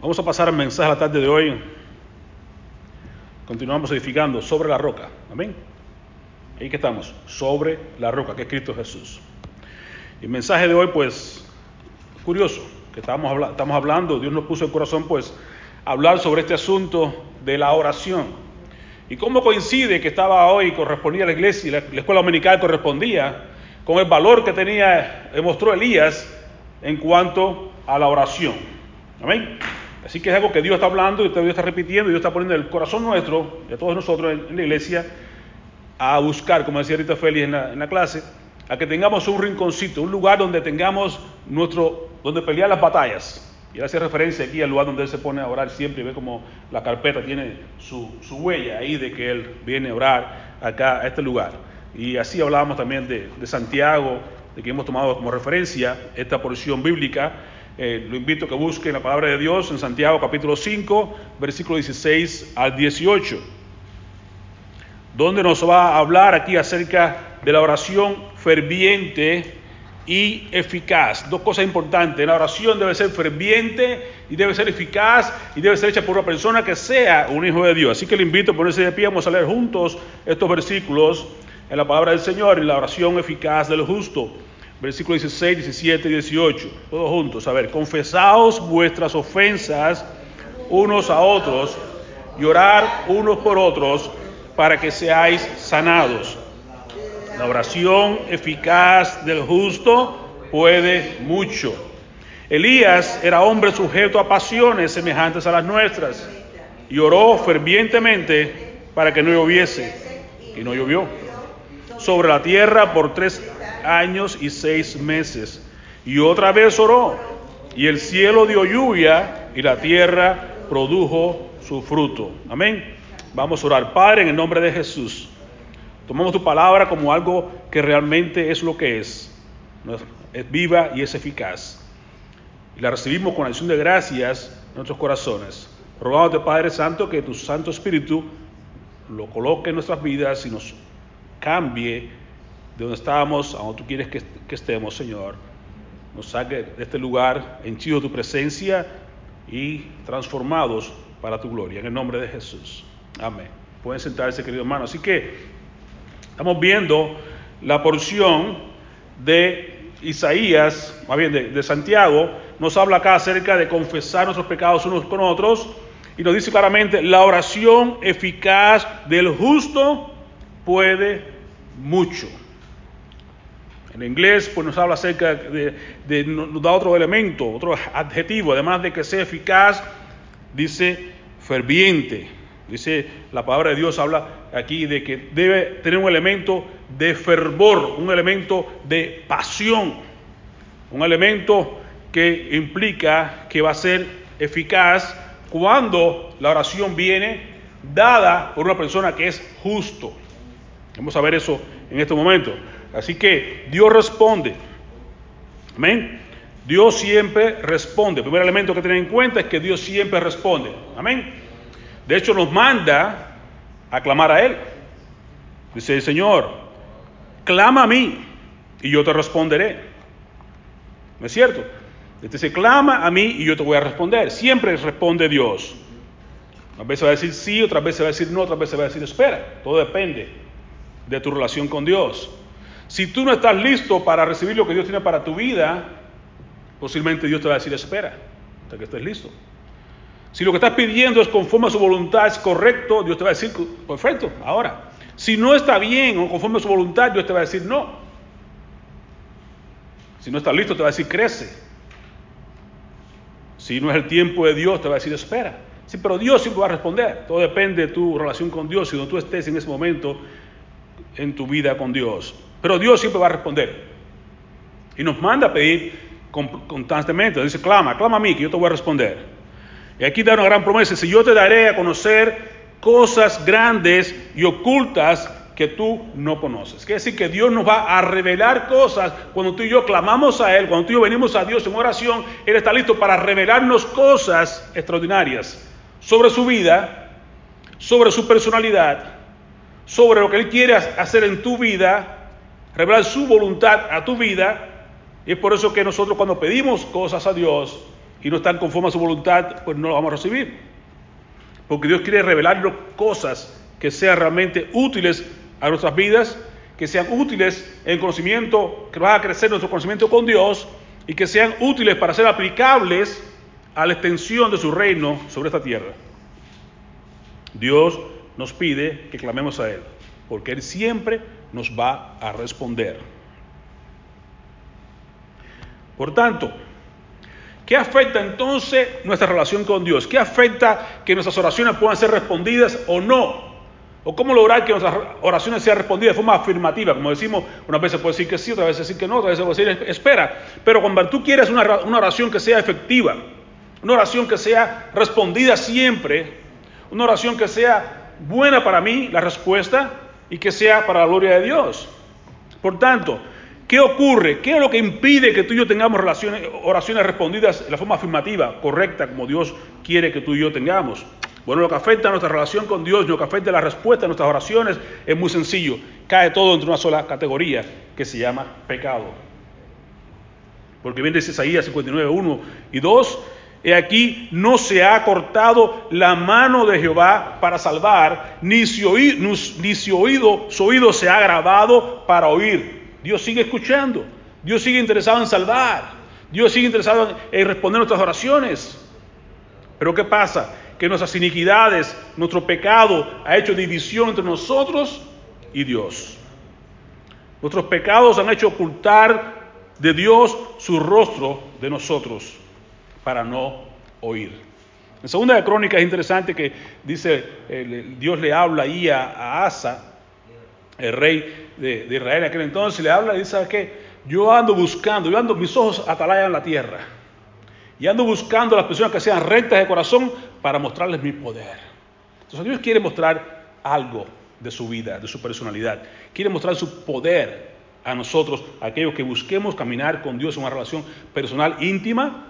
Vamos a pasar al mensaje a la tarde de hoy. Continuamos edificando sobre la roca. Amén. Ahí que estamos, sobre la roca, que es Cristo Jesús. Y el mensaje de hoy, pues, curioso, que estamos hablando, Dios nos puso el corazón, pues, hablar sobre este asunto de la oración. Y cómo coincide que estaba hoy, correspondía a la iglesia, y la, la escuela dominical correspondía con el valor que tenía, demostró Elías en cuanto a la oración. Amén. Así que es algo que Dios está hablando y Dios está repitiendo y Dios está poniendo en el corazón nuestro, de todos nosotros en, la iglesia, a buscar, como decía ahorita Félix en la, en la, clase, a que tengamos un rinconcito, un lugar donde tengamos nuestro, donde pelear las batallas. Y él hace referencia aquí al lugar donde él se pone a orar siempre y ve como la carpeta tiene su, su huella ahí de que él viene a orar acá a este lugar. Y así hablábamos también de, de Santiago, de que hemos tomado como referencia esta porción bíblica. Eh, lo invito a que busquen la palabra de Dios en Santiago capítulo 5, versículo 16 al 18, donde nos va a hablar aquí acerca de la oración ferviente y eficaz. Dos cosas importantes. La oración debe ser ferviente y debe ser eficaz y debe ser hecha por una persona que sea un hijo de Dios. Así que le invito a ponerse de pie. Vamos a leer juntos estos versículos en la palabra del Señor y la oración eficaz del justo. Versículo 16, 17 y 18. Todos juntos. A ver, confesaos vuestras ofensas unos a otros y orar unos por otros para que seáis sanados. La oración eficaz del justo puede mucho. Elías era hombre sujeto a pasiones semejantes a las nuestras y oró fervientemente para que no lloviese. Y no llovió sobre la tierra por tres años y seis meses. Y otra vez oró, y el cielo dio lluvia, y la tierra produjo su fruto. Amén. Vamos a orar. Padre, en el nombre de Jesús, tomamos tu palabra como algo que realmente es lo que es. Es viva y es eficaz. Y la recibimos con acción de gracias en nuestros corazones. Rogándote, Padre Santo, que tu Santo Espíritu lo coloque en nuestras vidas y nos cambie de donde estábamos a donde tú quieres que, estemos, Señor. Nos saque de este lugar henchido de tu presencia y transformados para tu gloria. En el nombre de Jesús. Amén. Pueden sentarse, querido hermano. Así que estamos viendo la porción de Isaías, más bien de, de Santiago, nos habla acá acerca de confesar nuestros pecados unos con otros y nos dice claramente la oración eficaz del justo puede mucho. En inglés, pues nos habla acerca de, de, nos da otro elemento, otro adjetivo, además de que sea eficaz, dice ferviente. Dice la palabra de Dios habla aquí de que debe tener un elemento de fervor, un elemento de pasión, un elemento que implica que va a ser eficaz cuando la oración viene dada por una persona que es justo. Vamos a ver eso en este momento. Así que Dios responde. Amén. Dios siempre responde. El primer elemento que tener en cuenta es que Dios siempre responde. Amén. De hecho, nos manda a clamar a Él. Dice el Señor, clama a mí y yo te responderé. ¿No es cierto? Dice, clama a mí y yo te voy a responder. Siempre responde Dios. A veces va a decir sí, otras veces va a decir no, otras veces va a decir espera. Todo depende de tu relación con Dios. Si tú no estás listo para recibir lo que Dios tiene para tu vida, posiblemente Dios te va a decir espera hasta que estés listo. Si lo que estás pidiendo es conforme a su voluntad, es correcto, Dios te va a decir perfecto, ahora. Si no está bien o conforme a su voluntad, Dios te va a decir no. Si no estás listo, te va a decir crece. Si no es el tiempo de Dios, te va a decir espera. Sí, pero Dios siempre va a responder. Todo depende de tu relación con Dios y donde tú estés en ese momento en tu vida con Dios. Pero Dios siempre va a responder. Y nos manda a pedir constantemente. Dice, clama, clama a mí, que yo te voy a responder. Y aquí da una gran promesa. Si yo te daré a conocer cosas grandes y ocultas que tú no conoces. Quiere decir que Dios nos va a revelar cosas cuando tú y yo clamamos a Él, cuando tú y yo venimos a Dios en oración, Él está listo para revelarnos cosas extraordinarias sobre su vida, sobre su personalidad, sobre lo que Él quiere hacer en tu vida, revelar su voluntad a tu vida. Y es por eso que nosotros cuando pedimos cosas a Dios, y no están conformes a su voluntad, pues no lo vamos a recibir. Porque Dios quiere revelarnos cosas que sean realmente útiles a nuestras vidas, que sean útiles en conocimiento, que va a crecer nuestro conocimiento con Dios y que sean útiles para ser aplicables a la extensión de su reino sobre esta tierra. Dios nos pide que clamemos a Él, porque Él siempre nos va a responder. Por tanto, ¿qué afecta entonces nuestra relación con Dios? ¿Qué afecta que nuestras oraciones puedan ser respondidas o no? ¿O cómo lograr que nuestras oraciones sean respondidas de forma afirmativa? Como decimos, una vez se puede decir que sí, otra vez decir que no, otra vez se puede decir espera. Pero cuando tú quieres una, una oración que sea efectiva, una oración que sea respondida siempre, una oración que sea buena para mí, la respuesta, y que sea para la gloria de Dios. Por tanto, ¿qué ocurre? ¿Qué es lo que impide que tú y yo tengamos oraciones respondidas de la forma afirmativa, correcta, como Dios quiere que tú y yo tengamos? Bueno, lo que afecta a nuestra relación con Dios, lo que afecta a la respuesta a nuestras oraciones es muy sencillo. Cae todo entre una sola categoría que se llama pecado. Porque bien dice Isaías 59, 1 y 2, He aquí, no se ha cortado la mano de Jehová para salvar, ni su, oído, ni su oído, su oído se ha grabado para oír. Dios sigue escuchando, Dios sigue interesado en salvar, Dios sigue interesado en responder nuestras oraciones. Pero ¿qué pasa? Que nuestras iniquidades, nuestro pecado ha hecho división entre nosotros y Dios. Nuestros pecados han hecho ocultar de Dios su rostro de nosotros para no oír. En segunda de Crónica es interesante que dice, Dios le habla ahí a, Asa, el rey de, Israel en aquel entonces, le habla y dice, ¿sabes? Yo ando buscando, yo ando, mis ojos atalayan la tierra, y ando buscando a las personas que sean rectas de corazón para mostrarles mi poder. Entonces Dios quiere mostrar algo de su vida, de su personalidad. Quiere mostrar su poder a nosotros, a aquellos que busquemos caminar con Dios en una relación personal íntima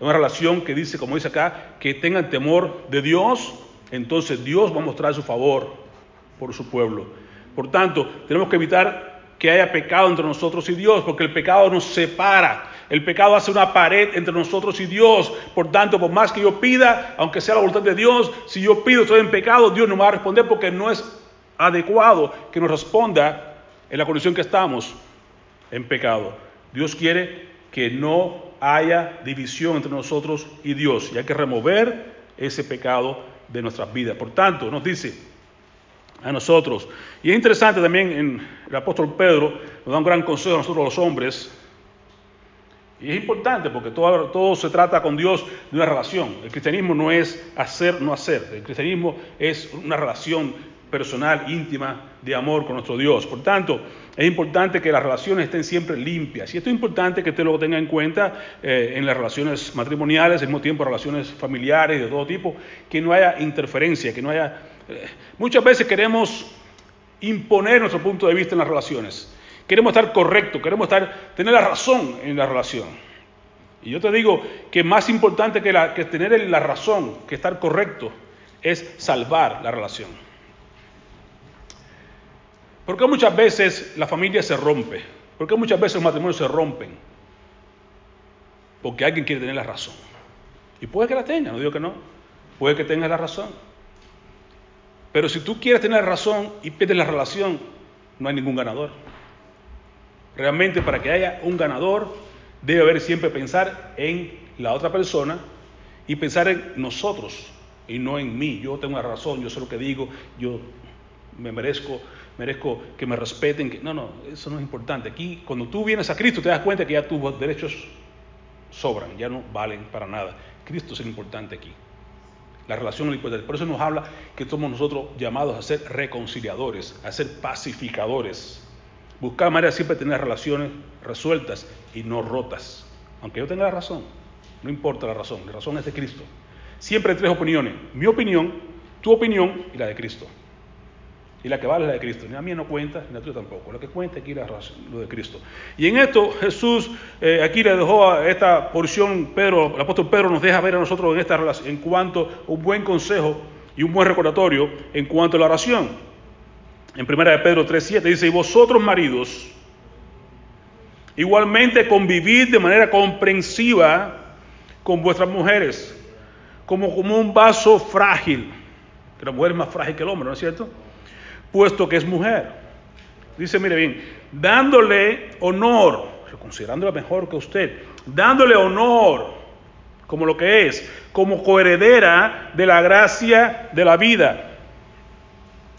una relación que dice, como dice acá, que tengan temor de Dios, entonces Dios va a mostrar su favor por su pueblo. Por tanto, tenemos que evitar que haya pecado entre nosotros y Dios, porque el pecado nos separa. El pecado hace una pared entre nosotros y Dios. Por tanto, por más que yo pida, aunque sea la voluntad de Dios, si yo pido estoy en pecado, Dios no me va a responder porque no es adecuado que nos responda en la condición que estamos en pecado. Dios quiere que no haya división entre nosotros y Dios y hay que remover ese pecado de nuestras vidas. Por tanto, nos dice a nosotros, y es interesante también en el apóstol Pedro, nos da un gran consejo a nosotros los hombres, y es importante porque todo, todo se trata con Dios de una relación. El cristianismo no es hacer, no hacer. El cristianismo es una relación personal, íntima, de amor con nuestro Dios. Por tanto, es importante que las relaciones estén siempre limpias. Y esto es importante que usted lo tenga en cuenta eh, en las relaciones matrimoniales, al mismo tiempo relaciones familiares de todo tipo, que no haya interferencia, que no haya... Eh, muchas veces queremos imponer nuestro punto de vista en las relaciones. Queremos estar correctos, queremos estar, tener la razón en la relación. Y yo te digo que más importante que, que tener la razón, que estar correcto, es salvar la relación. ¿Por qué muchas veces la familia se rompe? ¿Por qué muchas veces los matrimonios se rompen? Porque alguien quiere tener la razón. Y puede que la tenga, no digo que no. Puede que tenga la razón. Pero si tú quieres tener la razón y pierdes la relación, no hay ningún ganador. Realmente para que haya un ganador, debe haber siempre pensar en la otra persona y pensar en nosotros y no en mí. Yo tengo la razón, yo sé lo que digo, yo me merezco merezco que me respeten. Que... No, no, eso no es importante. Aquí, cuando tú vienes a Cristo, te das cuenta que ya tus derechos sobran, ya no valen para nada. Cristo es el importante aquí. La relación es lo importante. Por eso nos habla que somos nosotros llamados a ser reconciliadores, a ser pacificadores. Buscar manera siempre tener relaciones resueltas y no rotas. Aunque yo tenga la razón, no importa la razón, la razón es de Cristo. Siempre hay tres opiniones. Mi opinión, tu opinión y la de Cristo. Y la que vale es la de Cristo. Ni a mí no cuenta, ni a ti tampoco. Lo que cuenta aquí es lo de Cristo. Y en esto Jesús eh, aquí le dejó esta porción, Pedro, el apóstol Pedro nos deja ver a nosotros en esta relación, en cuanto a un buen consejo y un buen recordatorio en cuanto a la oración. En primera de Pedro 3.7 dice, y vosotros maridos, igualmente convivid de manera comprensiva con vuestras mujeres, como, como un vaso frágil, que la mujer es más frágil que el hombre, ¿no es cierto? Puesto que es mujer. Dice, mire bien, dándole honor, considerándola mejor que usted, dándole honor como lo que es, como coheredera de la gracia de la vida.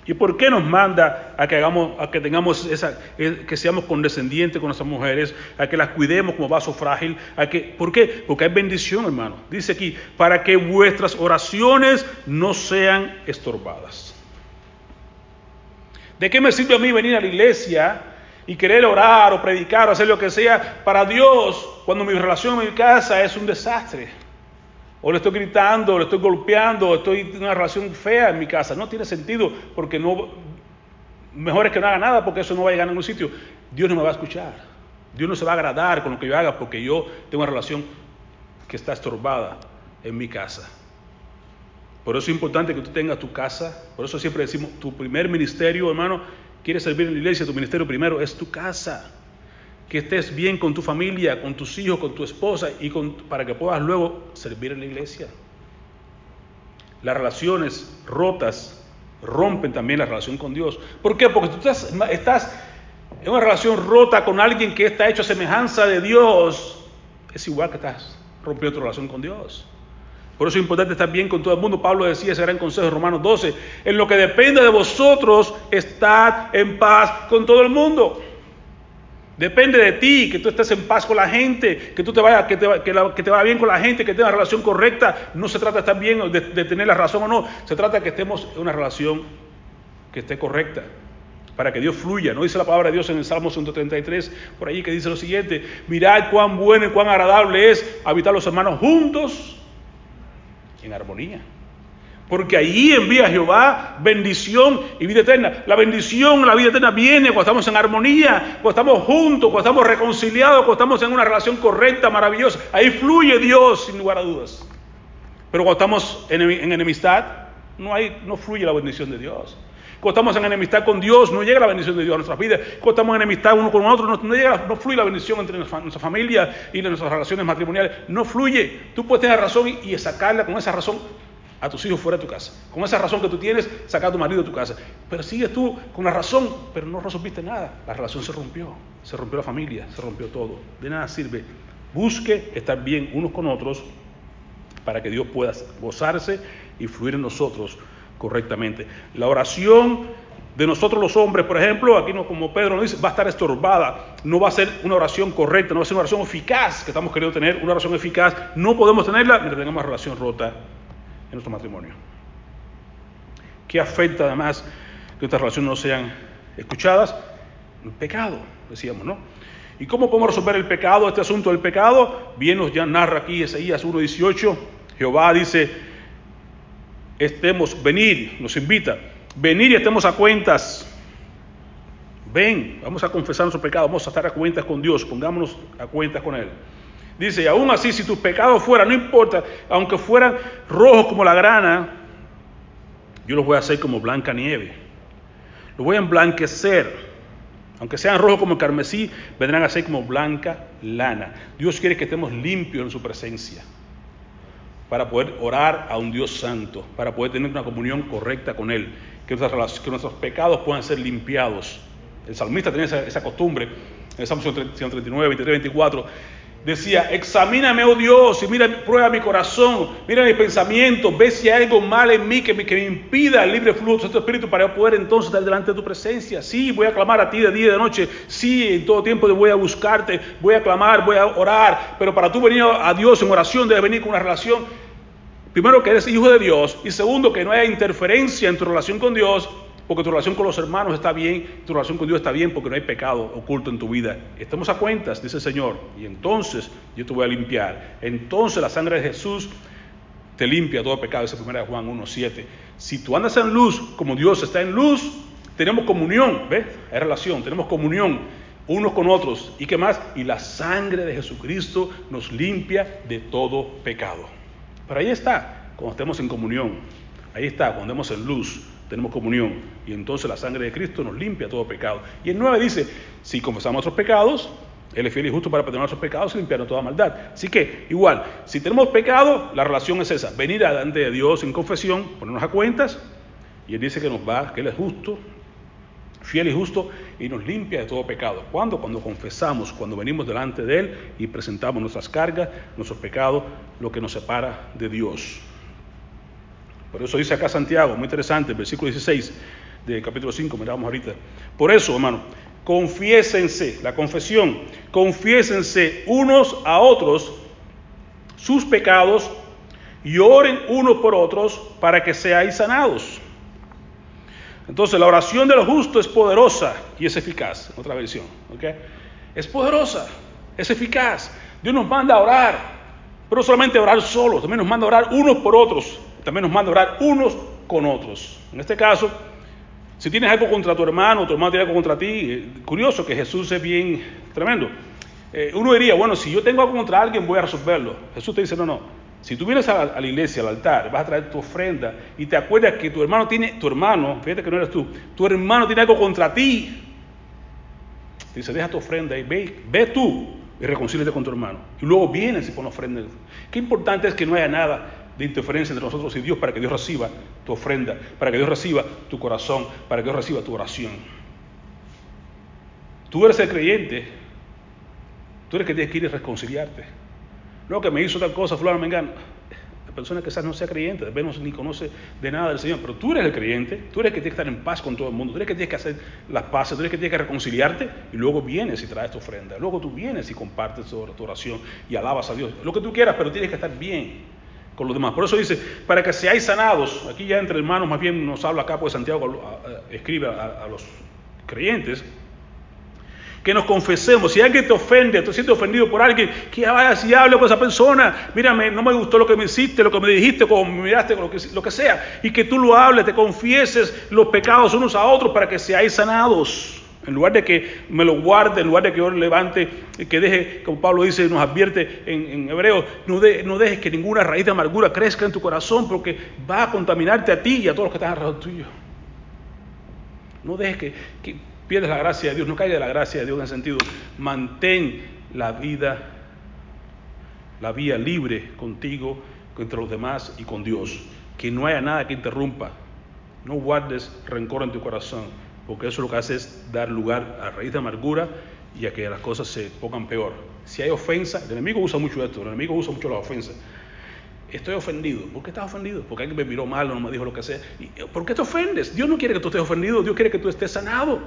¿Y por qué nos manda a que hagamos, a que tengamos esa, eh, que seamos condescendientes con nuestras mujeres, a que las cuidemos como vaso frágil? A que, ¿Por qué? Porque hay bendición, hermano. Dice aquí, para que vuestras oraciones no sean estorbadas. ¿De qué me sirve a mí venir a la iglesia y querer orar o predicar o hacer lo que sea para Dios cuando mi relación en mi casa es un desastre? O le estoy gritando, o le estoy golpeando, o estoy en una relación fea en mi casa. No tiene sentido porque no, mejor es que no haga nada porque eso no va a llegar a ningún sitio. Dios no me va a escuchar. Dios no se va a agradar con lo que yo haga porque yo tengo una relación que está estorbada en mi casa. Por eso es importante que tú tengas tu casa. Por eso siempre decimos, tu primer ministerio, hermano, quieres servir en la iglesia, tu ministerio primero es tu casa que estés bien con tu familia, con tus hijos, con tu esposa y con, para que puedas luego servir en la iglesia. Las relaciones rotas rompen también la relación con Dios. ¿Por qué? Porque tú estás, estás en una relación rota con alguien que está hecho a semejanza de Dios. Es igual que estás rompiendo tu relación con Dios. Por eso es importante estar bien con todo el mundo. Pablo decía ese gran consejo en Romanos 12. En lo que depende de vosotros, estad en paz con todo el mundo. Depende de ti, que tú estés en paz con la gente, que tú te vaya, que te, que, te vaya bien con la gente, que tengas una relación correcta. No se trata de estar bien, de, de tener la razón o no. Se trata de que estemos en una relación que esté correcta para que Dios fluya. ¿No dice la palabra de Dios en el Salmo 133, por allí que dice lo siguiente, mirad cuán bueno y cuán agradable es habitar los hermanos juntos en armonía. Porque ahí envía Jehová bendición y vida eterna. La bendición, la vida eterna viene cuando estamos en armonía, cuando estamos juntos, cuando estamos reconciliados, cuando estamos en una relación correcta, maravillosa. Ahí fluye Dios sin lugar a dudas. Pero cuando estamos en, enemistad, no, hay, no fluye la bendición de Dios. Cuando estamos en enemistad con Dios, no llega la bendición de Dios a nuestras vidas. Cuando estamos en enemistad uno con otro, no, llega, no fluye la bendición entre nuestra, familia y nuestras relaciones matrimoniales. No fluye. Tú puedes tener razón y, y sacarla con esa razón a tus hijos fuera de tu casa. Con esa razón que tú tienes, saca a tu marido de tu casa. Pero sigues tú con la razón, pero no resolviste nada. La relación se rompió, se rompió la familia, se rompió todo. De nada sirve. Busque estar bien unos con otros para que Dios pueda gozarse y fluir en nosotros correctamente. La oración de nosotros los hombres, por ejemplo, aquí no, como Pedro nos dice, va a estar estorbada, no va a ser una oración correcta, no va a ser una oración eficaz que estamos queriendo tener, una oración eficaz, no podemos tenerla mientras tengamos relación rota en nuestro matrimonio. ¿Qué afecta además que estas relaciones no sean escuchadas? El pecado, decíamos, ¿no? ¿Y cómo podemos resolver el pecado, este asunto del pecado? Bien nos ya narra aquí Ezeías 1.18, Jehová dice, estemos, venir, nos invita, venir y estemos a cuentas. Ven, vamos a confesar nuestro pecado, vamos a estar a cuentas con Dios, pongámonos a cuentas con Él. Dice, y aún así, si tus pecados fueran, no importa, aunque fueran rojos como la grana, yo los voy a hacer como blanca nieve. Los voy a emblanquecer. Aunque sean rojos como el carmesí, vendrán a ser como blanca lana. Dios quiere que estemos limpios en su presencia para poder orar a un Dios santo, para poder tener una comunión correcta con Él, que, que nuestros pecados puedan ser limpiados. El salmista tenía esa, esa costumbre, en el Salmo 139, 23, 24, Decía, examíname, oh Dios, y mira, prueba mi corazón, mira mi pensamiento, ve si hay algo mal en mí que me, que me impida el libre flujo de tu espíritu para poder entonces estar delante de tu presencia. Sí, voy a clamar a ti de día y de noche. Sí, en todo tiempo voy a buscarte, voy a clamar, voy a orar. Pero para tú venir a Dios en oración debes venir con una relación. Primero que eres hijo de Dios y segundo que no haya interferencia en tu relación con Dios porque tu relación con los hermanos está bien, tu relación con Dios está bien porque no hay pecado oculto en tu vida. Estamos a cuentas, dice el Señor, y entonces yo te voy a limpiar. Entonces la sangre de Jesús te limpia todo pecado, primera de Juan 1.7. Si tú andas en luz como Dios está en luz, tenemos comunión, ¿ves? Hay relación, tenemos comunión unos con otros. ¿Y qué más? Y la sangre de Jesucristo nos limpia de todo pecado. Pero ahí está, cuando estemos en comunión. Ahí está, cuando estemos en luz tenemos comunión y entonces la sangre de Cristo nos limpia todo pecado. Y el 9 dice, si confesamos nuestros pecados, Él es fiel y justo para perdonar nuestros pecados y limpiarnos toda maldad. Así que, igual, si tenemos pecado, la relación es esa: venir delante de Dios en confesión, ponernos a cuentas, y Él dice que nos va, que Él es justo, fiel y justo, y nos limpia de todo pecado. ¿Cuándo? Cuando confesamos, cuando venimos delante de Él y presentamos nuestras cargas, nuestros pecados, lo que nos separa de Dios. Por eso dice acá Santiago, muy interesante, el versículo 16 del capítulo 5, miramos ahorita. Por eso, hermano, confiésense, la confesión, confiésense unos a otros sus pecados y oren unos por otros para que seáis sanados. Entonces, la oración de los justos es poderosa y es eficaz. Otra versión, ¿ok? Es poderosa, es eficaz. Dios nos manda a orar, pero no solamente orar solos, también nos manda a orar unos por otros, también nos manda a orar unos con otros. En este caso, si tienes algo contra tu hermano, tu hermano tiene algo contra ti, eh, curioso que Jesús es bien tremendo. Eh, uno diría, bueno, si yo tengo algo contra alguien, voy a resolverlo. Jesús te dice, no, no. Si tú vienes a, la iglesia, al altar, vas a traer tu ofrenda y te acuerdas que tu hermano tiene, tu hermano, fíjate que no eres tú, tu hermano tiene algo contra ti. Dice, deja tu ofrenda y ve, ve tú y reconcíliate con tu hermano. Y luego vienes y pones ofrenda. Qué importante es que no haya nada de interferencia entre nosotros y Dios para que Dios reciba tu ofrenda, para que Dios reciba tu corazón, para que Dios reciba tu oración. Tú eres el creyente, tú eres el que tienes que ir a reconciliarte. No, que me hizo tal cosa, fulano, me engano. La persona quizás no sea creyente, de menos ni conoce de nada del Señor, pero tú eres el creyente, tú eres el que tiene que estar en paz con todo el mundo, tú eres que tienes que hacer las paces, tú eres que tienes que reconciliarte y luego vienes y traes tu ofrenda, luego tú vienes y compartes tu oración y alabas a Dios, lo que tú quieras, pero tienes que estar bien con los demás. Por eso dice, para que seáis sanados, aquí ya entre hermanos más bien nos habla acá, pues Santiago escribe a, los creyentes, que nos confesemos. Si alguien te ofende, tú sientes ofendido por alguien, que vayas y hable con esa persona. Mírame, no me gustó lo que me hiciste, lo que me dijiste, como me miraste, lo lo que sea. Y que tú lo hables, te confieses los pecados unos a otros para que seáis sanados. En lugar de que me lo guarde, en lugar de que yo lo levante, que deje, como Pablo dice, nos advierte en, hebreo, no, dejes que ninguna raíz de amargura crezca en tu corazón porque va a contaminarte a ti y a todos los que están alrededor tuyo. No dejes que, que pierdas la gracia de Dios, no caiga de la gracia de Dios en ese sentido. Mantén la vida, la vía libre contigo, entre los demás y con Dios. Que no haya nada que interrumpa. No guardes rencor en tu corazón porque eso lo que hace es dar lugar a raíz de amargura y a que las cosas se pongan peor. Si hay ofensa, el enemigo usa mucho esto, el enemigo usa mucho la ofensa. Estoy ofendido. ¿Por qué estás ofendido? Porque alguien me miró mal o no me dijo lo que sea. ¿Por qué te ofendes? Dios no quiere que tú estés ofendido, Dios quiere que tú estés sanado.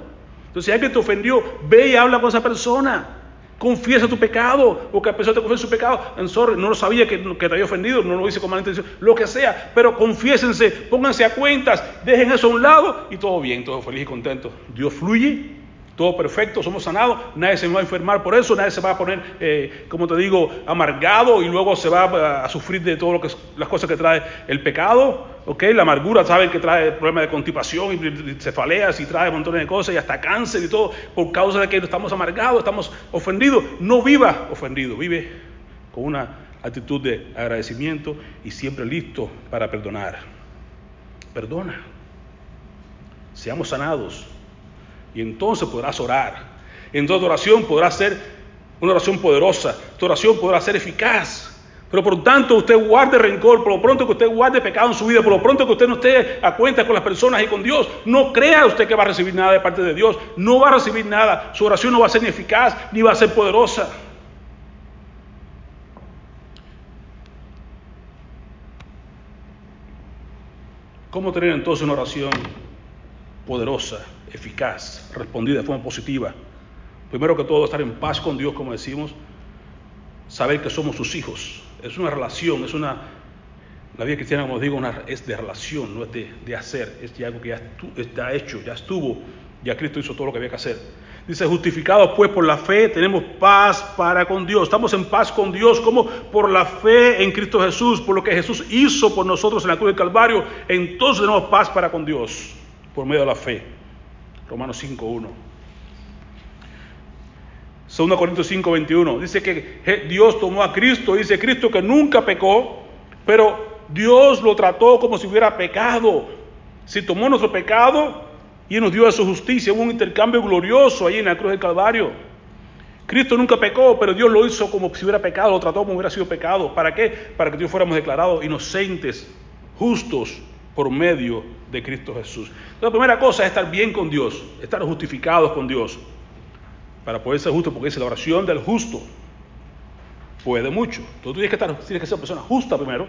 Entonces, si alguien te ofendió, ve y habla con esa persona. Confiesa tu pecado, o que a pesar de confiesa su pecado, sorry, no lo sabía que, te había ofendido, no lo hice con mala intención, lo que sea, pero confiésense, pónganse a cuentas, dejen eso a un lado y todo bien, todo feliz y contento. Dios fluye, todo perfecto, somos sanados, nadie se va a enfermar por eso, nadie se va a poner, eh, como te digo, amargado y luego se va a, sufrir de todas las cosas que trae el pecado, ¿ok? La amargura, saben que trae problemas de constipación y cefaleas y trae montones de cosas y hasta cáncer y todo por causa de que estamos amargados, estamos ofendidos. No viva ofendido, vive con una actitud de agradecimiento y siempre listo para perdonar. Perdona. Seamos sanados y entonces podrás orar. En tu oración podrá ser una oración poderosa. Tu oración podrá ser eficaz. Pero por lo tanto usted guarde rencor, por lo pronto que usted guarde pecado en su vida, por lo pronto que usted no esté a cuenta con las personas y con Dios, no crea usted que va a recibir nada de parte de Dios. No va a recibir nada. Su oración no va a ser ni eficaz ni va a ser poderosa. ¿Cómo tener entonces una oración poderosa? eficaz, respondida de forma positiva. Primero que todo, estar en paz con Dios, como decimos, saber que somos sus hijos. Es una relación, es una... La vida cristiana, como digo, es de relación, no es de, hacer, es de algo que ya está hecho, ya estuvo, ya Cristo hizo todo lo que había que hacer. Dice, justificados pues por la fe, tenemos paz para con Dios. Estamos en paz con Dios como por la fe en Cristo Jesús, por lo que Jesús hizo por nosotros en la cruz del Calvario. Entonces tenemos paz para con Dios, por medio de la fe. Romanos 5.1. 2 Corintios 5.21. Dice que Dios tomó a Cristo, dice Cristo que nunca pecó, pero Dios lo trató como si hubiera pecado. Si tomó nuestro pecado y nos dio a su justicia, hubo un intercambio glorioso ahí en la cruz del Calvario. Cristo nunca pecó, pero Dios lo hizo como si hubiera pecado, lo trató como hubiera sido pecado. ¿Para qué? Para que Dios fuéramos declarados inocentes, justos por medio de Cristo Jesús. Entonces, la primera cosa es estar bien con Dios, estar justificados con Dios. Para poder ser justo, porque es la oración del justo. Puede mucho. Entonces tú tienes que, estar, tienes que ser una persona justa primero,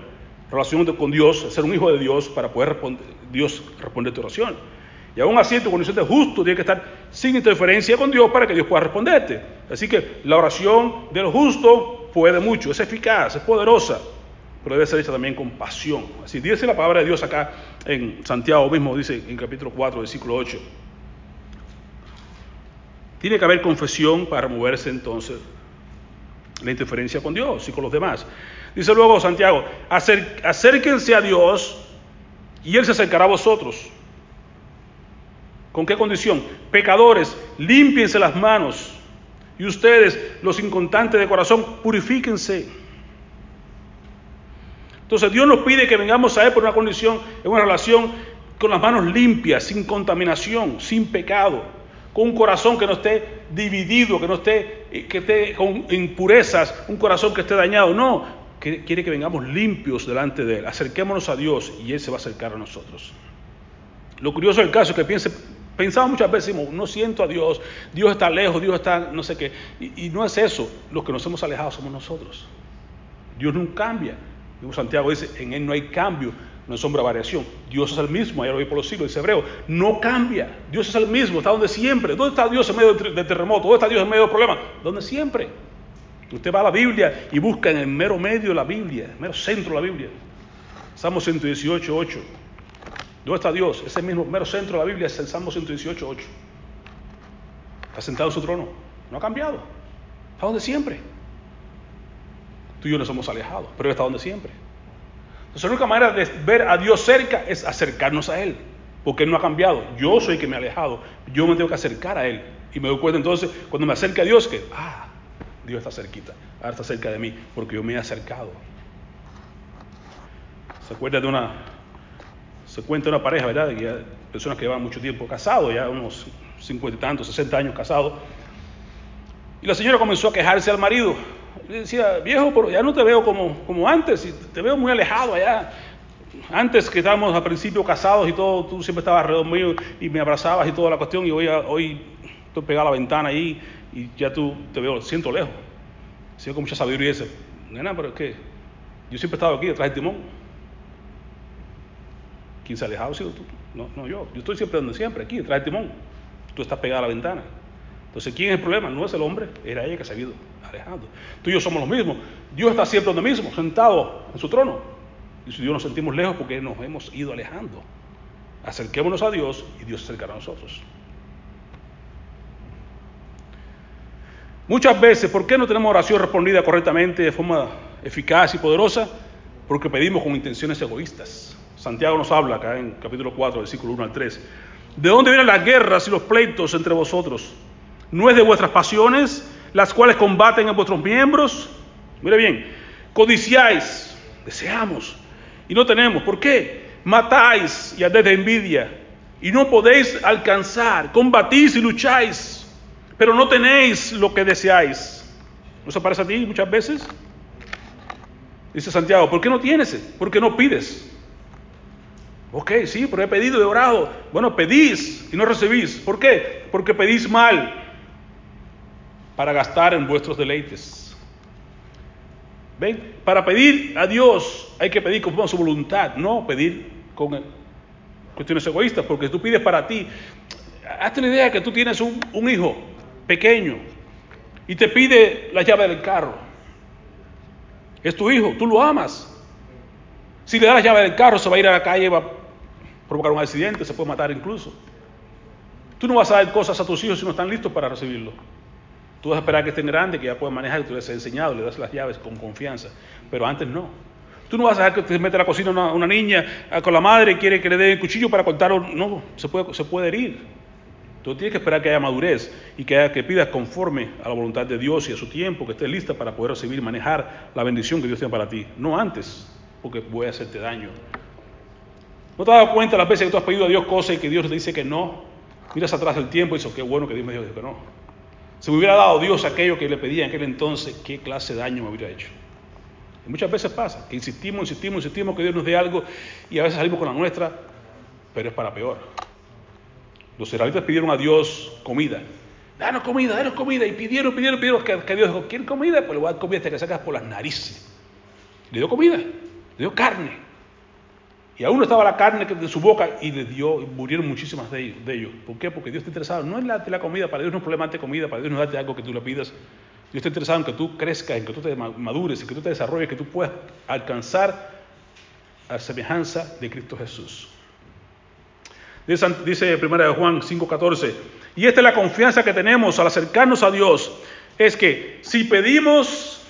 relación con Dios, ser un hijo de Dios para poder responder, Dios responder tu oración. Y aún así, tu condición de justo tiene que estar sin interferencia con Dios para que Dios pueda responderte. Así que la oración del justo puede mucho, es eficaz, es poderosa, pero debe ser hecha también con pasión. Así dice la palabra de Dios acá en Santiago mismo, dice en capítulo 4, versículo 8. Tiene que haber confesión para removerse entonces la interferencia con Dios y con los demás. Dice luego Santiago, acérquense a Dios y Él se acercará a vosotros. ¿Con qué condición? Pecadores, límpiense las manos. Y ustedes, los incontantes de corazón, purifíquense. Entonces Dios nos pide que vengamos a Él por una condición, en una relación con las manos limpias, sin contaminación, sin pecado, con un corazón que no esté dividido, que no esté, que esté con impurezas, un corazón que esté dañado. No, quiere que vengamos limpios delante de Él. Acerquémonos a Dios y Él se va a acercar a nosotros. Lo curioso del caso es que piense, pensamos muchas veces, no siento a Dios, Dios está lejos, Dios está no sé qué. Y, no es eso, los que nos hemos alejado somos nosotros. Dios no cambia. Santiago dice, en Él no hay cambio, no hay sombra variación. Dios es el mismo, lo vi por los siglos, dice Hebreo, no cambia. Dios es el mismo, está donde siempre. ¿Dónde está Dios en medio de terremoto? ¿Dónde está Dios en medio de problemas? Donde siempre. Usted va a la Biblia y busca en el mero medio de la Biblia, el mero centro de la Biblia. Salmo 118, 8. ¿Dónde está Dios? Ese mismo mero centro de la Biblia es el Salmo 118, 8. Está sentado en su trono. No ha cambiado. Está donde siempre. Tú y yo nos hemos alejado, pero Él está donde siempre. Entonces, la única manera de ver a Dios cerca es acercarnos a Él, porque Él no ha cambiado. Yo soy el que me ha alejado. Yo me tengo que acercar a Él. Y me doy cuenta entonces, cuando me acerque a Dios, que, ah, Dios está cerquita. Ahora está cerca de mí, porque yo me he acercado. ¿Se acuerda de una se cuenta una pareja, ¿verdad? De personas que llevan mucho tiempo casados, ya unos cincuenta y tantos, sesenta años casados. Y la señora comenzó a quejarse al marido. Decía, viejo, pero ya no te veo como, como antes, y te veo muy alejado allá. Antes que estábamos al principio casados y todo, tú siempre estabas alrededor mío y me abrazabas y toda la cuestión, y hoy, hoy estoy pegado a la ventana ahí y ya tú te veo, siento lejos. Sigo con mucha sabiduría y dice, nena, pero es que yo siempre he estado aquí detrás del timón. ¿Quién se ha alejado? tú. No, no yo. Yo estoy siempre donde siempre, aquí, detrás del timón. Tú estás pegado a la ventana. Entonces, ¿quién es el problema? No es el hombre, era ella que se ha ido alejando. Tú y yo somos los mismos. Dios está siempre donde mismo, sentado en su trono. Y si Dios nos sentimos lejos porque nos hemos ido alejando. Acerquémonos a Dios y Dios se acercará a nosotros. Muchas veces, ¿por qué no tenemos oración respondida correctamente, de forma eficaz y poderosa? Porque pedimos con intenciones egoístas. Santiago nos habla acá en capítulo 4, versículo 1 al 3. ¿De dónde vienen las guerras y los pleitos entre vosotros? ¿No es de vuestras pasiones las cuales combaten en vuestros miembros? Mire bien, codiciáis, deseamos y no tenemos. ¿Por qué? Matáis y andéis de envidia y no podéis alcanzar. Combatís y lucháis, pero no tenéis lo que deseáis. ¿No se parece a ti muchas veces? Dice Santiago, ¿por qué no tienes? ¿Por qué no pides? Ok, sí, pero he pedido he orado. Bueno, pedís y no recibís. ¿Por qué? Porque pedís mal para gastar en vuestros deleites. ¿Ven? Para pedir a Dios hay que pedir con su voluntad, no pedir con cuestiones egoístas, porque tú pides para ti. Hazte la idea que tú tienes un, un hijo pequeño y te pide la llave del carro. Es tu hijo, tú lo amas. Si le das la llave del carro, se va a ir a la calle, va a provocar un accidente, se puede matar incluso. Tú no vas a dar cosas a tus hijos si no están listos para recibirlo. Tú vas a esperar que estén grandes, que ya puedan manejar, que tú les has enseñado, le das las llaves con confianza. Pero antes no. Tú no vas a dejar que te meta a la cocina una, niña ah, con la madre quiere que le dé el cuchillo para cortar. No, se puede, se puede herir. Tú tienes que esperar que haya madurez y que, que pidas conforme a la voluntad de Dios y a su tiempo, que estés lista para poder recibir manejar la bendición que Dios tiene para ti. No antes, porque a hacerte daño. ¿No te has dado cuenta las veces que tú has pedido a Dios cosas y que Dios te dice que no? Miras atrás del tiempo y dices, qué bueno que Dios me dijo que no. Si me hubiera dado Dios aquello que le pedía en aquel entonces, ¿qué clase de daño me hubiera hecho? Y muchas veces pasa, que insistimos, insistimos, insistimos que Dios nos dé algo y a veces salimos con la nuestra, pero es para peor. Los israelitas pidieron a Dios comida. Danos comida, danos comida. Y pidieron, pidieron, pidieron que, Dios dijo, ¿quieren comida? Pues le voy a dar comida hasta que sacas por las narices. Le dio comida, le dio carne. Y aún estaba la carne de su boca y le dio, murieron muchísimas de ellos, ¿Por qué? Porque Dios está interesado. No en la, comida, para Dios no es problema de comida, para Dios no es algo que tú le pidas. Dios está interesado en que tú crezcas, en que tú te madures, en que tú te desarrolles, que tú puedas alcanzar la semejanza de Cristo Jesús. Dice, dice 1 de Juan 5:14, y esta es la confianza que tenemos al acercarnos a Dios, es que si pedimos,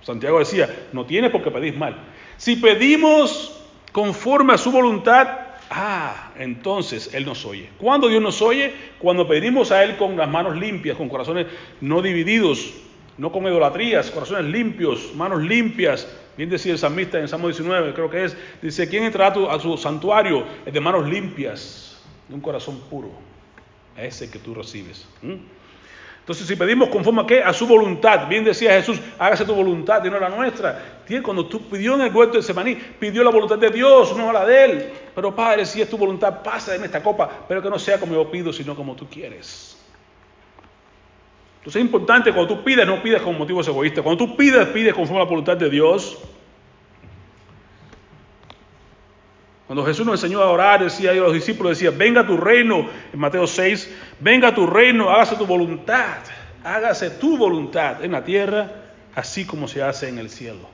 Santiago decía, no tiene por qué pedir mal, si pedimos conforme a su voluntad, ah, entonces Él nos oye. ¿Cuándo Dios nos oye? Cuando pedimos a Él con las manos limpias, con corazones no divididos, no con idolatrías, corazones limpios, manos limpias. Bien decía el salmista en Salmo 19, creo que es, dice, ¿quién entrará a su santuario? Es de manos limpias, de un corazón puro. Ese que tú recibes. Entonces, si pedimos conforme a qué? A su voluntad. Bien decía Jesús, hágase tu voluntad y no la nuestra. Cuando tú pidió en el huerto de Semaní, pidió la voluntad de Dios, no la de Él. Pero Padre, si es tu voluntad, pasa en esta copa, pero que no sea como yo pido, sino como tú quieres. Entonces es importante cuando tú pides, no pides con motivos egoístas. Cuando tú pides, pides conforme a la voluntad de Dios. Cuando Jesús nos enseñó a orar, decía a los discípulos, decía, venga tu reino, en Mateo 6, venga tu reino, hágase tu voluntad, hágase tu voluntad en la tierra, así como se hace en el cielo.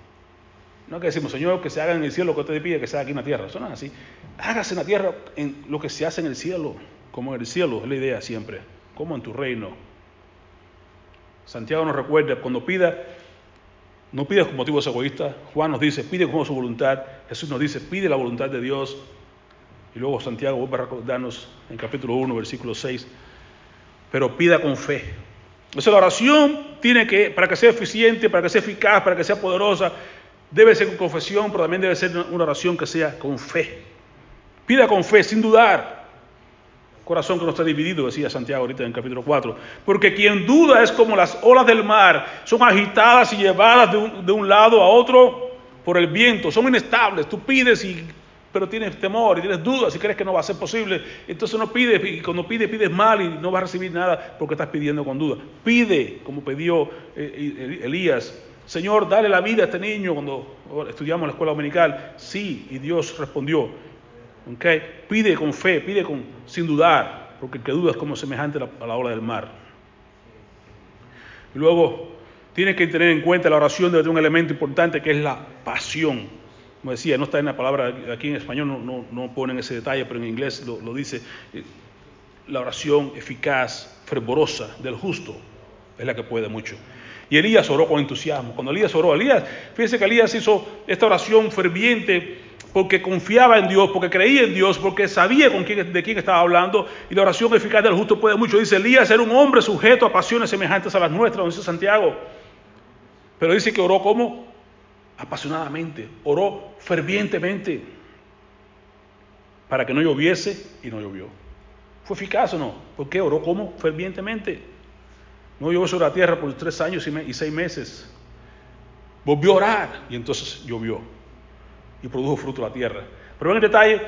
No que decimos, Señor, que se haga en el cielo lo que usted pide que se haga aquí en la tierra. Eso no es así. Hágase en la tierra en lo que se hace en el cielo, como en el cielo, es la idea siempre, como en tu reino. Santiago nos recuerda, cuando pida, no pidas con motivos egoístas. Juan nos dice, pide con su voluntad. Jesús nos dice, pide la voluntad de Dios. Y luego Santiago vuelve a recordarnos en capítulo 1, versículo 6. Pero pida con fe. Entonces la oración tiene que, para que sea eficiente, para que sea eficaz, para que sea poderosa, debe ser con confesión, pero también debe ser una oración que sea con fe. Pida con fe, sin dudar corazón que no está dividido, decía Santiago ahorita en el capítulo 4. Porque quien duda es como las olas del mar, son agitadas y llevadas de un, lado a otro por el viento, son inestables. Tú pides y pero tienes temor y tienes dudas y crees que no va a ser posible, entonces no pides y cuando pides pides mal y no vas a recibir nada porque estás pidiendo con duda. Pide como pidió eh, Elías, Señor, dale la vida a este niño cuando estudiamos en la escuela dominical. Sí, y Dios respondió. Pide con fe, pide con, sin dudar, porque el que duda es como semejante a la, ola del mar. Y luego, tienes que tener en cuenta la oración de un elemento importante que es la pasión. Como decía, no está en la palabra, aquí en español no, no, ponen ese detalle, pero en inglés lo, lo dice. Eh, la oración eficaz, fervorosa del justo es la que puede mucho. Y Elías oró con entusiasmo. Cuando Elías oró, Elías, fíjense que Elías hizo esta oración ferviente porque confiaba en Dios, porque creía en Dios, porque sabía con quién, de quién estaba hablando, y la oración eficaz del justo puede mucho. Dice Elías era un hombre sujeto a pasiones semejantes a las nuestras, dice Santiago. Pero dice que oró como apasionadamente, oró fervientemente para que no lloviese y no llovió. ¿Fue eficaz o no? ¿Por qué oró como fervientemente? No llovió sobre la tierra por tres años y seis meses. Volvió a orar y entonces llovió y produjo fruto la tierra. Pero en detalle,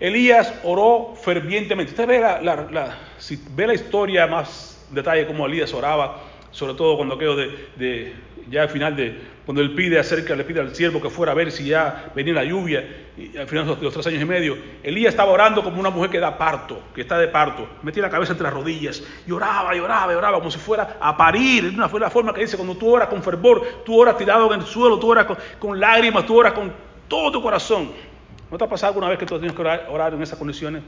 Elías oró fervientemente. Usted ve la, si ve la historia más detalle como Elías oraba, sobre todo cuando aquello de, ya al final de cuando él pide acerca, le pide al siervo que fuera a ver si ya venía la lluvia, y al final de los, tres años y medio, Elías estaba orando como una mujer que da parto, que está de parto, metía la cabeza entre las rodillas, y oraba, y oraba, y oraba, como si fuera a parir, una, fue la forma que dice, cuando tú oras con fervor, tú oras tirado en el suelo, tú oras con lágrimas, tú oras con todo tu corazón. ¿No te ha pasado alguna vez que tú tienes que orar, en esas condiciones?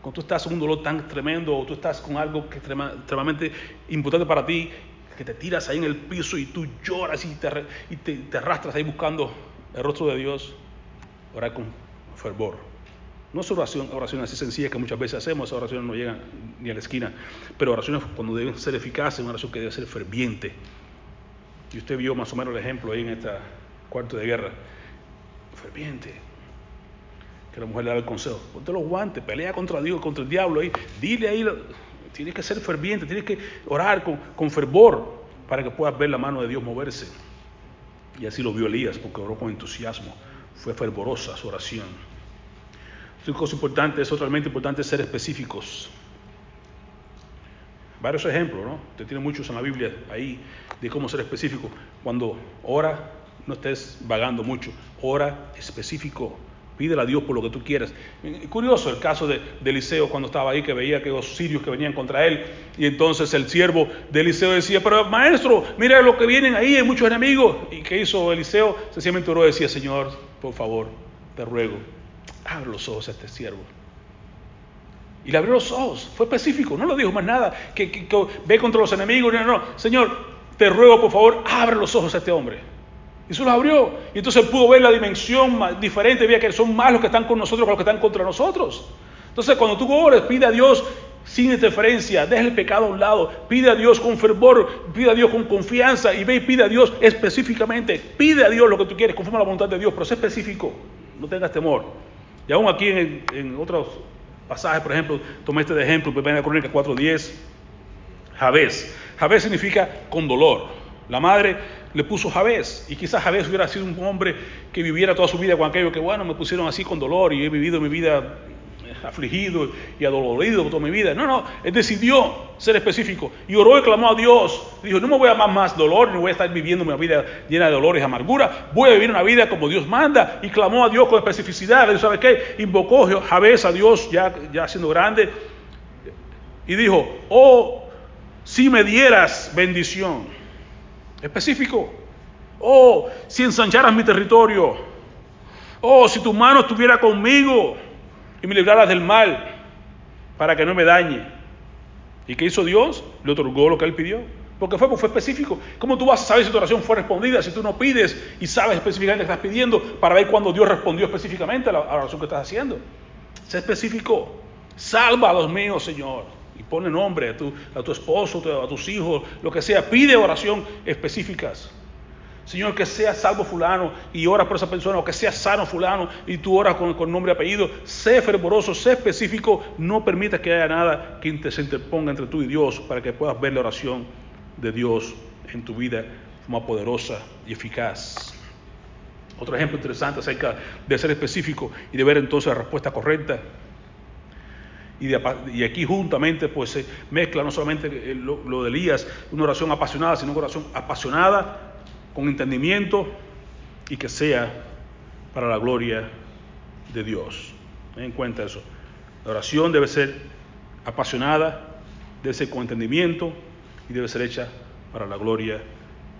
Cuando tú estás con un dolor tan tremendo o tú estás con algo que es extremadamente importante para ti, que te tiras ahí en el piso y tú lloras y te, y te, arrastras ahí buscando el rostro de Dios, orar con fervor. No es oración, oración así sencilla que muchas veces hacemos, esas oraciones no llegan ni a la esquina, pero oraciones cuando deben ser eficaces, una oración que debe ser ferviente. Y usted vio más o menos el ejemplo ahí en esta cuarto de guerra ferviente. Que la mujer le da el consejo, ponte los guantes, pelea contra Dios, contra el diablo ahí, dile ahí, Tienes que ser ferviente, tienes que orar con, fervor para que puedas ver la mano de Dios moverse. Y así lo vio Elías, porque oró con entusiasmo. Fue fervorosa su oración. Otra cosa importante, es totalmente importante ser específicos. Varios ejemplos, ¿no? Usted tiene muchos en la Biblia ahí de cómo ser específico. Cuando ora, no estés vagando mucho. Ora específico. Pídele a Dios por lo que tú quieras. Curioso el caso de, Eliseo cuando estaba ahí, que veía que los sirios que venían contra él, y entonces el siervo de Eliseo decía, pero maestro, mira lo que vienen ahí, hay muchos enemigos. ¿Y qué hizo Eliseo? Sencillamente oró y decía, Señor, por favor, te ruego, abre los ojos a este siervo. Y le abrió los ojos, fue específico, no lo dijo más nada, que, ve contra los enemigos, no, no, Señor, te ruego por favor, abre los ojos a este hombre. Y se los abrió. Y entonces pudo ver la dimensión diferente, veía que son más los que están con nosotros que los que están contra nosotros. Entonces cuando tú ores, pide a Dios sin interferencia, deja el pecado a un lado, pide a Dios con fervor, pide a Dios con confianza y ve y pide a Dios específicamente, pide a Dios lo que tú quieres, conforme a la voluntad de Dios, pero sé específico, no tengas temor. Y aún aquí en, otros pasajes, por ejemplo, tomé este de ejemplo, 1 Crónica 4.10, Javés. Javés significa con dolor. La madre le puso Javés y quizás Javés hubiera sido un hombre que viviera toda su vida con aquello que, bueno, me pusieron así con dolor y he vivido mi vida afligido y adolorido toda mi vida. No, no, él decidió ser específico y oró y clamó a Dios. Dijo, no me voy a amar más dolor, ni voy a estar viviendo una vida llena de dolores y amargura. Voy a vivir una vida como Dios manda. Y clamó a Dios con especificidad. ¿sabe qué? Invocó Javés a Dios ya, ya siendo grande. Y dijo, oh, si me dieras bendición. Específico. Oh, si ensancharas mi territorio. Oh, si tu mano estuviera conmigo y me libraras del mal para que no me dañe. ¿Y qué hizo Dios? Le otorgó lo que él pidió. Porque fue, fue específico. ¿Cómo tú vas a saber si tu oración fue respondida si tú no pides y sabes específicamente que estás pidiendo para ver cuándo Dios respondió específicamente a la, oración que estás haciendo? Sé específico. Salva a los míos, Señor. Y pone nombre a tu, a tu esposo, a tus hijos, lo que sea. Pide oración específicas. Señor, que sea salvo fulano y ora por esa persona, o que sea sano fulano y tú oras con, nombre y apellido. Sé fervoroso, sé específico, no permita que haya nada que se interponga entre tú y Dios para que puedas ver la oración de Dios en tu vida más poderosa y eficaz. Otro ejemplo interesante acerca de ser específico y de ver entonces la respuesta correcta. Y, aquí juntamente pues se mezcla no solamente lo, lo, de Elías, una oración apasionada, sino una oración apasionada con entendimiento y que sea para la gloria de Dios. Ten en cuenta eso. La oración debe ser apasionada, debe ser con entendimiento y debe ser hecha para la gloria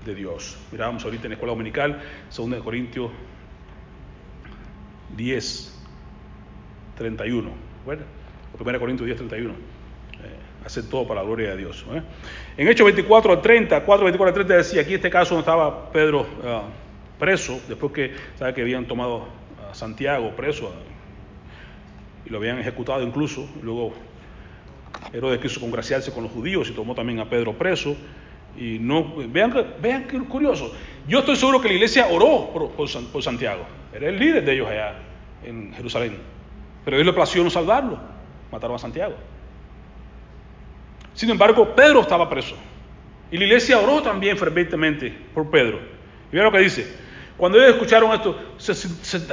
de Dios. Miramos ahorita en la escuela dominical, 2 de Corintios 10, 31. Bueno, 1 Corintios 10, 31 hacer todo para la gloria de Dios. ¿eh? En Hechos 24 al 30, 4, 24 al 30 decía, aquí este caso no estaba Pedro ah, preso, después que, sabe que habían tomado a Santiago preso y lo habían ejecutado incluso, luego Herodes quiso congraciarse con los judíos y tomó también a Pedro preso. Y no, vean, vean qué curioso. Yo estoy seguro que la iglesia oró por, por, Santiago. Era el líder de ellos allá en Jerusalén. Pero Dios le plació no salvarlo. Mataron a Santiago. Sin embargo, Pedro estaba preso. Y la iglesia oró también fervientemente por Pedro. Y vean lo que dice. Cuando ellos escucharon esto,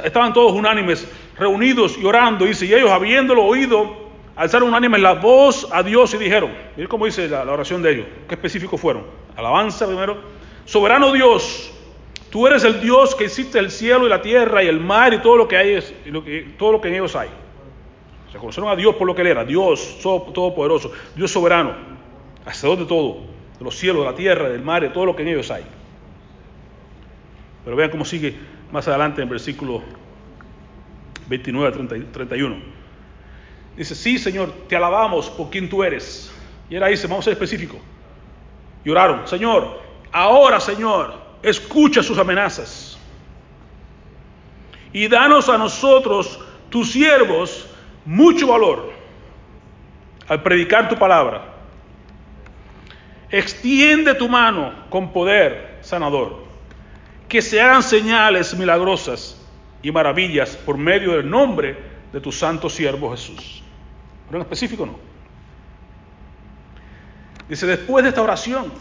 estaban todos unánimes, reunidos y orando. Dice, y ellos habiéndolo oído, alzaron unánimes la voz a Dios y dijeron, miren cómo dice la, oración de ellos, qué específicos fueron. Alabanza primero. Soberano Dios, tú eres el Dios que hiciste el cielo y la tierra y el mar y todo lo que hay, todo lo que en ellos hay. Reconocieron a Dios por lo que Él era, Dios todopoderoso, Dios soberano, hacedor de todo, de los cielos, de la tierra, del mar, de todo lo que en ellos hay. Pero vean cómo sigue más adelante en versículo 29 a 31. Dice, sí Señor, te alabamos por quien tú eres. Y él dice, vamos a ser específico. Y oraron, Señor, ahora Señor, escucha sus amenazas. Y danos a nosotros, tus siervos, mucho valor al predicar tu palabra. Extiende tu mano con poder sanador. Que se hagan señales milagrosas y maravillas por medio del nombre de tu santo siervo Jesús. Pero en específico no. Dice, después de esta oración,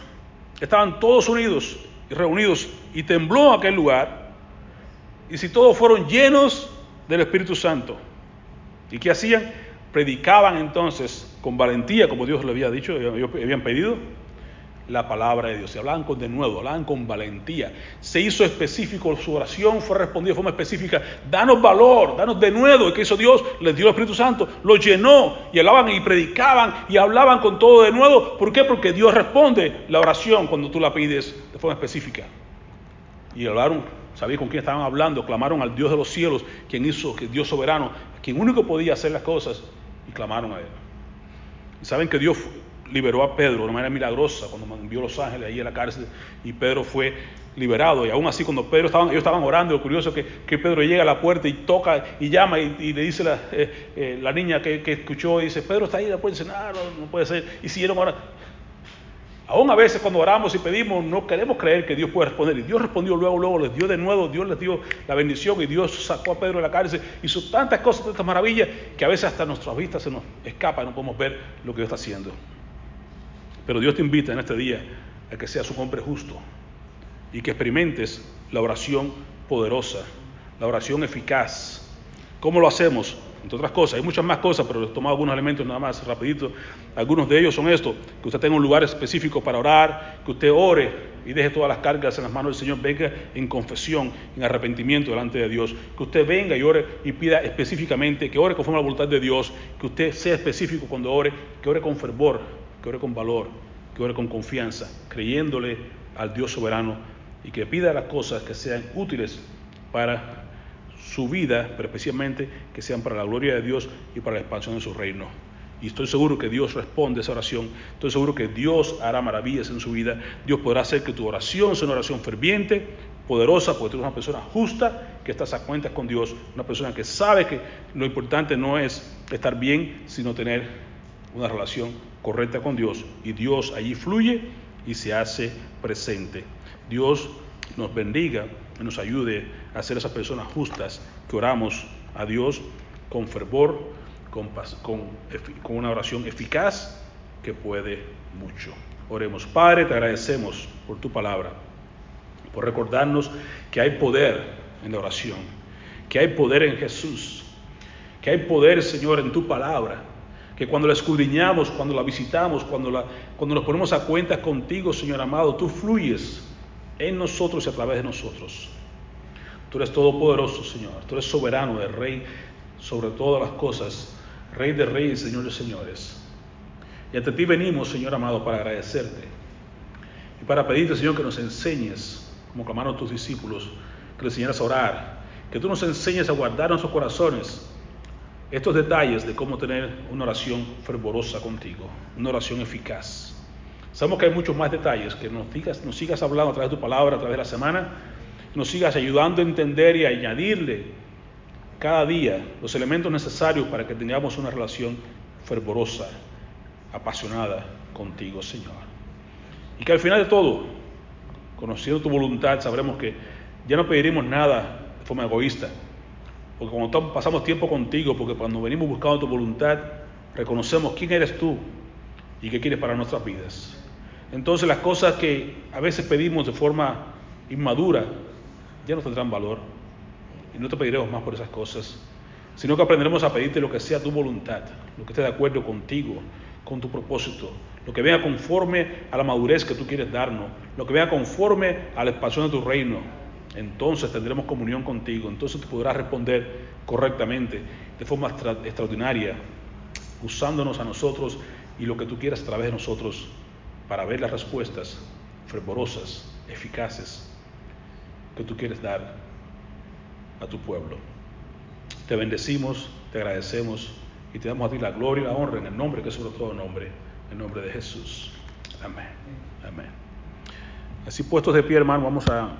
estaban todos unidos y reunidos y tembló aquel lugar. Y si todos fueron llenos del Espíritu Santo. ¿Y qué hacían? Predicaban entonces con valentía, como Dios le había dicho, habían pedido, la palabra de Dios. Se hablaban con de nuevo, hablaban con valentía. Se hizo específico, su oración fue respondida de forma específica. Danos valor, danos de nuevo. ¿Y qué hizo Dios? Les dio el Espíritu Santo, lo llenó y hablaban y predicaban y hablaban con todo de nuevo. ¿Por qué? Porque Dios responde la oración cuando tú la pides de forma específica. Y hablaron, sabían con quién estaban hablando, clamaron al Dios de los cielos, quien hizo, que Dios soberano, quien único podía hacer las cosas, y clamaron a Él. Y saben que Dios liberó a Pedro de una manera milagrosa cuando envió a los ángeles ahí a la cárcel y Pedro fue liberado. Y aún así, cuando Pedro estaban, ellos estaban orando, lo curioso es que, Pedro llega a la puerta y toca y llama y, le dice la, eh, eh, la niña que, escuchó, y dice, Pedro está ahí, la puerta, dice, no, no, no puede ser. Y siguieron ahora. Aún a veces cuando oramos y pedimos, no queremos creer que Dios puede responder. Y Dios respondió luego, luego les dio de nuevo, Dios les dio la bendición y Dios sacó a Pedro de la cárcel. Hizo tantas cosas, tantas maravillas, que a veces hasta nuestras vistas se nos escapa y no podemos ver lo que Dios está haciendo. Pero Dios te invita en este día a que seas un hombre justo y que experimentes la oración poderosa, la oración eficaz. ¿Cómo lo hacemos? Entre otras cosas, hay muchas más cosas, pero les tomo algunos elementos nada más rapidito. Algunos de ellos son estos, que usted tenga un lugar específico para orar, que usted ore y deje todas las cargas en las manos del Señor, venga en confesión, en arrepentimiento delante de Dios, que usted venga y ore y pida específicamente, que ore conforme a la voluntad de Dios, que usted sea específico cuando ore, que ore con fervor, que ore con valor, que ore con confianza, creyéndole al Dios soberano y que pida las cosas que sean útiles para su vida, pero especialmente que sean para la gloria de Dios y para la expansión de su reino. Y estoy seguro que Dios responde a esa oración. Estoy seguro que Dios hará maravillas en su vida. Dios podrá hacer que tu oración sea una oración ferviente, poderosa, porque tú eres una persona justa, que estás a cuentas con Dios, una persona que sabe que lo importante no es estar bien, sino tener una relación correcta con Dios y Dios allí fluye y se hace presente. Dios nos bendiga nos ayude a ser esas personas justas que oramos a Dios con fervor, con, con, con una oración eficaz que puede mucho. Oremos, Padre, te agradecemos por tu palabra, por recordarnos que hay poder en la oración, que hay poder en Jesús, que hay poder, Señor, en tu palabra que cuando la escudriñamos, cuando la visitamos, cuando, la, cuando nos ponemos a cuenta contigo, Señor amado, tú fluyes en nosotros y a través de nosotros. Tú eres todopoderoso, Señor. Tú eres soberano, de Rey sobre todas las cosas, Rey de Reyes, Señor de Señores. Y ante ti venimos, Señor amado, para agradecerte y para pedirte, Señor, que nos enseñes, como clamaron tus discípulos, que nos enseñaras a orar, que tú nos enseñes a guardar nuestros corazones estos detalles de cómo tener una oración fervorosa contigo, una oración eficaz. Sabemos que hay muchos más detalles, que nos, sigas, nos sigas hablando a través de tu palabra, a través de la semana, nos sigas ayudando a entender y a añadirle cada día los elementos necesarios para que tengamos una relación fervorosa, apasionada contigo, Señor. Y que al final de todo, conociendo tu voluntad, sabremos que ya no pediremos nada de forma egoísta, porque cuando pasamos tiempo contigo, porque cuando venimos buscando tu voluntad, reconocemos quién eres tú y qué quieres para nuestras vidas. Entonces las cosas que a veces pedimos de forma inmadura ya no tendrán valor. Y no te pediremos más por esas cosas, sino que aprenderemos a pedirte lo que sea tu voluntad, lo que esté de acuerdo contigo, con tu propósito, lo que venga conforme a la madurez que tú quieres darnos, lo que venga conforme a la expansión de tu reino, entonces tendremos comunión contigo, entonces te podrás responder correctamente, de forma extraordinaria, usándonos a nosotros y lo que tú quieras a través de nosotros para ver las respuestas fervorosas, eficaces que tú quieres dar a tu pueblo. Te bendecimos, te agradecemos y te damos a ti la gloria y la honra en el nombre que es sobre todo nombre, en el nombre de Jesús. Amén. Amén. Así puestos de pie, hermano, vamos a